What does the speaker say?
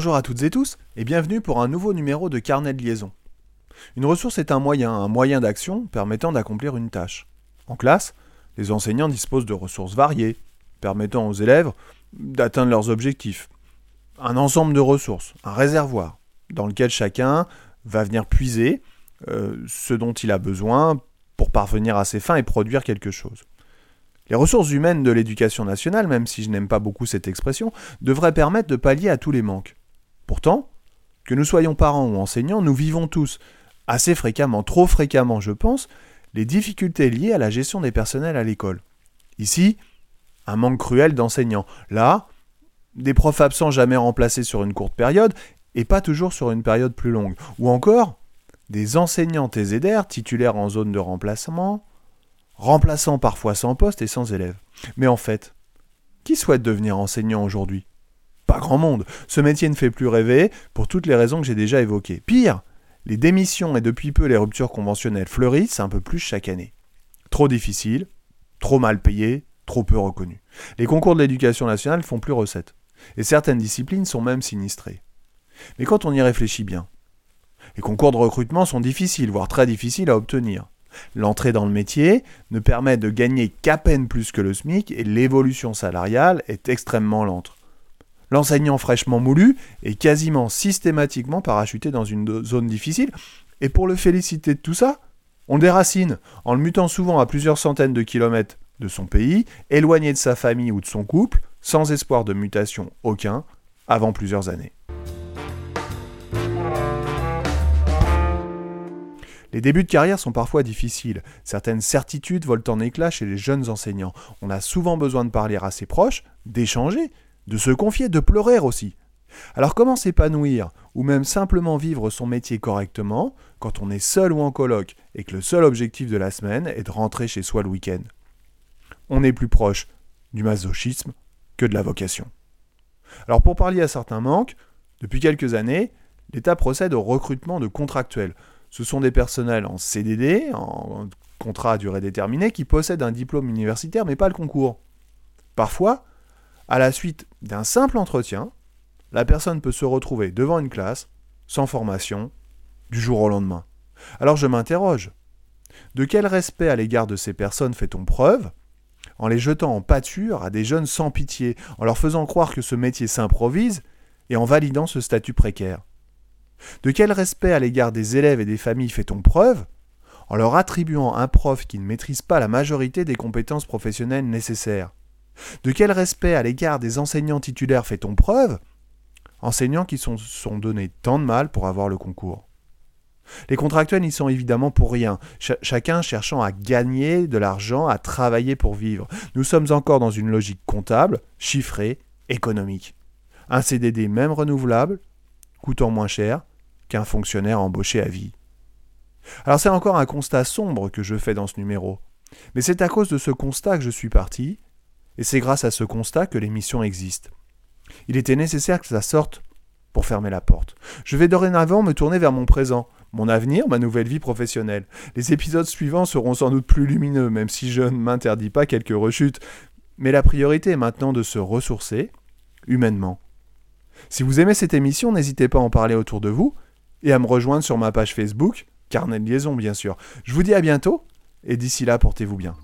Bonjour à toutes et tous et bienvenue pour un nouveau numéro de Carnet de liaison. Une ressource est un moyen, un moyen d'action permettant d'accomplir une tâche. En classe, les enseignants disposent de ressources variées, permettant aux élèves d'atteindre leurs objectifs. Un ensemble de ressources, un réservoir, dans lequel chacun va venir puiser euh, ce dont il a besoin pour parvenir à ses fins et produire quelque chose. Les ressources humaines de l'éducation nationale, même si je n'aime pas beaucoup cette expression, devraient permettre de pallier à tous les manques. Pourtant, que nous soyons parents ou enseignants, nous vivons tous, assez fréquemment, trop fréquemment je pense, les difficultés liées à la gestion des personnels à l'école. Ici, un manque cruel d'enseignants. Là, des profs absents jamais remplacés sur une courte période et pas toujours sur une période plus longue. Ou encore, des enseignants TZR titulaires en zone de remplacement, remplaçant parfois sans poste et sans élèves. Mais en fait, qui souhaite devenir enseignant aujourd'hui? Pas grand monde. Ce métier ne fait plus rêver pour toutes les raisons que j'ai déjà évoquées. Pire, les démissions et depuis peu les ruptures conventionnelles fleurissent un peu plus chaque année. Trop difficile, trop mal payé, trop peu reconnu. Les concours de l'éducation nationale font plus recette. Et certaines disciplines sont même sinistrées. Mais quand on y réfléchit bien, les concours de recrutement sont difficiles, voire très difficiles à obtenir. L'entrée dans le métier ne permet de gagner qu'à peine plus que le SMIC et l'évolution salariale est extrêmement lente. L'enseignant fraîchement moulu est quasiment systématiquement parachuté dans une zone difficile, et pour le féliciter de tout ça, on déracine, en le mutant souvent à plusieurs centaines de kilomètres de son pays, éloigné de sa famille ou de son couple, sans espoir de mutation aucun, avant plusieurs années. Les débuts de carrière sont parfois difficiles. Certaines certitudes volent en éclats chez les jeunes enseignants. On a souvent besoin de parler à ses proches, d'échanger, de se confier, de pleurer aussi. Alors comment s'épanouir, ou même simplement vivre son métier correctement, quand on est seul ou en colloque, et que le seul objectif de la semaine est de rentrer chez soi le week-end? On est plus proche du masochisme que de la vocation. Alors pour parler à certains manques, depuis quelques années, l'État procède au recrutement de contractuels, ce sont des personnels en CDD, en contrat à durée déterminée, qui possèdent un diplôme universitaire mais pas le concours. Parfois, à la suite d'un simple entretien, la personne peut se retrouver devant une classe, sans formation, du jour au lendemain. Alors je m'interroge. De quel respect à l'égard de ces personnes fait-on preuve en les jetant en pâture à des jeunes sans pitié, en leur faisant croire que ce métier s'improvise et en validant ce statut précaire? De quel respect à l'égard des élèves et des familles fait-on preuve en leur attribuant un prof qui ne maîtrise pas la majorité des compétences professionnelles nécessaires? De quel respect à l'égard des enseignants titulaires fait-on preuve? Enseignants qui se sont, donnés tant de mal pour avoir le concours. Les contractuels n'y sont évidemment pour rien, chacun cherchant à gagner de l'argent, à travailler pour vivre. Nous sommes encore dans une logique comptable, chiffrée, économique. Un CDD même renouvelable, coûtant moins cher, qu'un fonctionnaire embauché à vie. Alors c'est encore un constat sombre que je fais dans ce numéro. Mais c'est à cause de ce constat que je suis parti, et c'est grâce à ce constat que l'émission existe. Il était nécessaire que ça sorte pour fermer la porte. Je vais dorénavant me tourner vers mon présent, mon avenir, ma nouvelle vie professionnelle. Les épisodes suivants seront sans doute plus lumineux, même si je ne m'interdis pas quelques rechutes. Mais la priorité est maintenant de se ressourcer, humainement. Si vous aimez cette émission, n'hésitez pas à en parler autour de vous, et à me rejoindre sur ma page Facebook, Carnet de liaison bien sûr. Je vous dis à bientôt, et d'ici là, portez-vous bien.